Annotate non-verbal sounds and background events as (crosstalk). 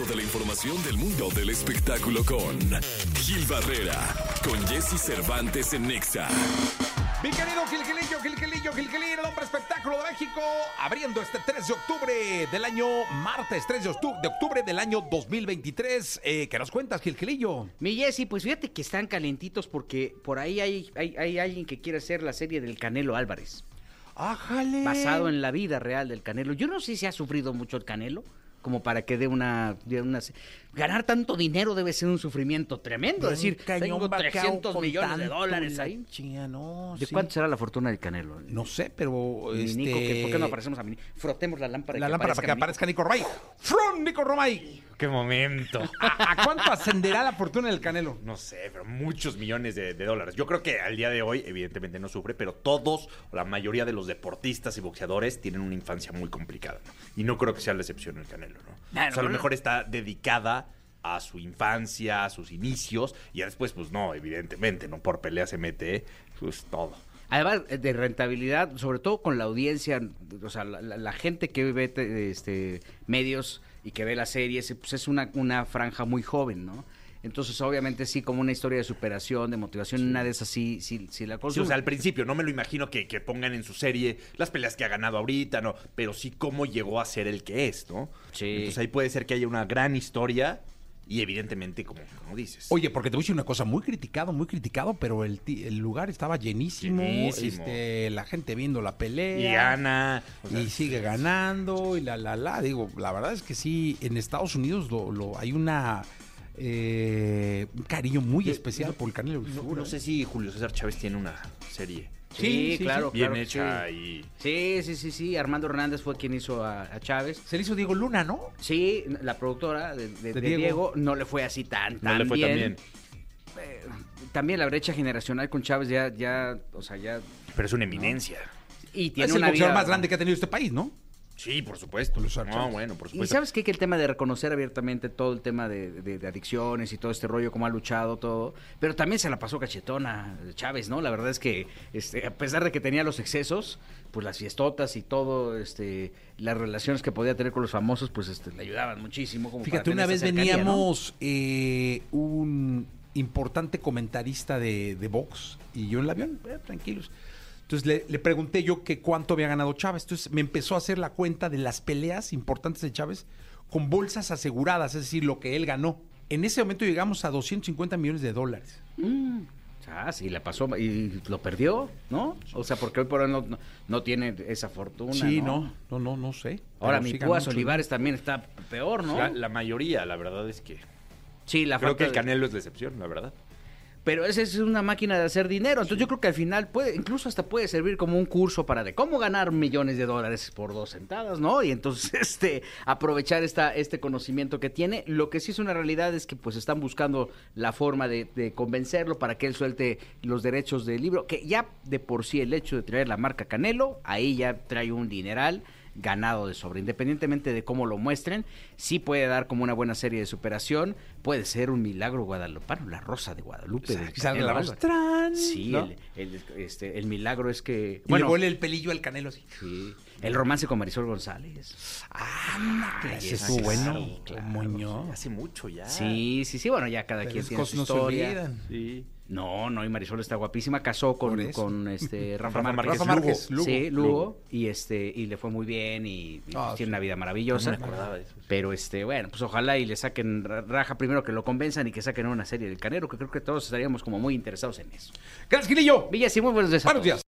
Toda la información del mundo del espectáculo con Gil Barrera, con Jesse Cervantes en Nexa. Mi querido Gilgilillo, Gilgilillo, Gilgilillo, el hombre espectáculo de México, abriendo este 3 de octubre del año martes, 3 de octu- de octubre del año 2023. Eh, ¿Qué nos cuentas, Gilgilillo? Mi Jessy, pues fíjate que están calentitos porque por ahí hay, hay, hay alguien que quiere hacer la serie del Canelo Álvarez, ¡Ájale! basado en la vida real del Canelo. Yo no sé si ha sufrido mucho el Canelo, como para que dé una... dé una ganar tanto dinero debe ser un sufrimiento tremendo. Es decir, tengo 300 millones de dólares ahí. no, ¿De sí. cuánto será la fortuna del Canelo? No sé, pero... Mi este... Nico, que- ¿por qué no aparecemos a mi Frotemos la lámpara. La lámpara para que aparezca Nico Romay. ¡From Nico Romay! ¡Qué momento! (laughs) ¿A, a cuánto ascenderá la fortuna del Canelo? No sé, pero muchos millones de, de dólares. Yo creo que al día de hoy, evidentemente no sufre, pero todos, o la mayoría de los deportistas y boxeadores tienen una infancia muy complicada. ¿no? Y no creo que sea la excepción el Canelo, ¿no? Claro, o sea, a lo mejor está dedicada a su infancia, a sus inicios, y ya después, pues no, evidentemente, ¿no? Por pelea se mete, pues todo. Además eh, de rentabilidad, sobre todo con la audiencia, o sea, la, la- la gente que ve te- este, medios y que ve las series, pues es una, una franja muy joven, ¿no? Entonces, obviamente, sí, como una historia de superación, de motivación, una de esas sí, sí, sí la Sí, consume. o sea, al principio no me lo imagino que, que pongan en su serie las peleas que ha ganado ahorita, no, pero sí cómo llegó a ser el que es, ¿no? Sí. Entonces ahí puede ser que haya una gran historia y evidentemente, como, como dices. Oye, porque te voy a decir una cosa, muy criticado, muy criticado, pero el, el lugar estaba llenísimo, Llenísimo. este, la gente viendo la pelea. y gana. o sea, y sigue ganando y la la la digo la verdad es que sí en Estados Unidos lo, lo- hay una eh, un cariño muy especial no- por el Canelo no, Segura, no sé ¿eh? si Julio César Chávez tiene una serie Sí, Sí, sí, claro, bien claro hecha sí. y... Sí, sí, sí, sí. Armando Hernández fue quien hizo a, a Chávez. se le hizo Diego Luna no Sí, la productora de, de- De de Diego. Diego. no le fue así tan, tan No le fue tan bien. Eh, también la brecha generacional con Chávez ya, ya, o sea, ya... Pero es una eminencia. Y tiene es el boxeador vida- más grande que ha tenido este país no Sí, por supuesto. César No, bueno, por Y supuesto. sabes qué? que el tema de reconocer abiertamente todo el tema de, de- de adicciones y todo este rollo, cómo ha luchado, todo. Pero también se la pasó cachetona Chávez, ¿no? La verdad es que, este, a pesar de que tenía los excesos, pues las fiestotas y todo, este, las relaciones que podía tener con los famosos, pues este, le ayudaban muchísimo. Como fíjate una vez cercanía, ¿no? veníamos eh, un importante comentarista de, de box y yo en el avión eh, tranquilos entonces le, le pregunté yo que cuánto había ganado Chávez entonces me empezó a hacer la cuenta de las peleas importantes de Chávez con bolsas aseguradas es decir lo que él ganó en ese momento llegamos a 250 millones de dólares Mm. Ah, sí, la pasó y lo perdió, ¿no? O sea, porque hoy por hoy no, no, no tiene esa fortuna. sí ¿no? no no no no sé Ahora, mi Púas. Olivares también está peor, ¿no? La, la mayoría, la verdad es que... sí, la creo que el de- Canelo es la excepción, la verdad. Pero esa es una máquina de hacer dinero. Entonces yo creo que al final puede, incluso hasta puede servir como un curso para de cómo ganar millones de dólares por dos sentadas, ¿no? Y entonces (laughs) este aprovechar esta, este conocimiento que tiene. Lo que sí es una realidad es que pues están buscando la forma de, de convencerlo para que él suelte los derechos del libro. Que ya de por sí el hecho de traer la marca Canelo, ahí ya trae un dineral ganado de sobre, independientemente de cómo lo muestren, sí puede dar como una buena serie de superación, puede ser un milagro guadalupano, la rosa de Guadalupe. que salga Canelo la rosa. Sí, ¿no? el, el- este, el milagro es que... y le huele el pelillo al Canelo así sí, el romance con Marisol González. ah ese ese estuvo sí, bueno claro, Muñoz. Hace mucho ya. Sí, sí, sí, bueno, ya cada Pero quien tiene su no se historia. olvidan. Sí. No, no, y Marisol está guapísima, casó con, con este (laughs) Rafa, Rafa Márquez. Rafa Márquez, Lugo. Sí, Lugo, Lugo. y este y le fue muy bien y, y Ah, tiene sí. una vida No maravillosa. me acordaba de eso. Pero este, bueno, pues ojalá y le saquen ra- raja primero que lo convenzan y que saquen una serie del Canero, que creo que todos estaríamos como muy interesados en eso. Gracias, Gilillo. Villas y muy buenos días. Buenos días.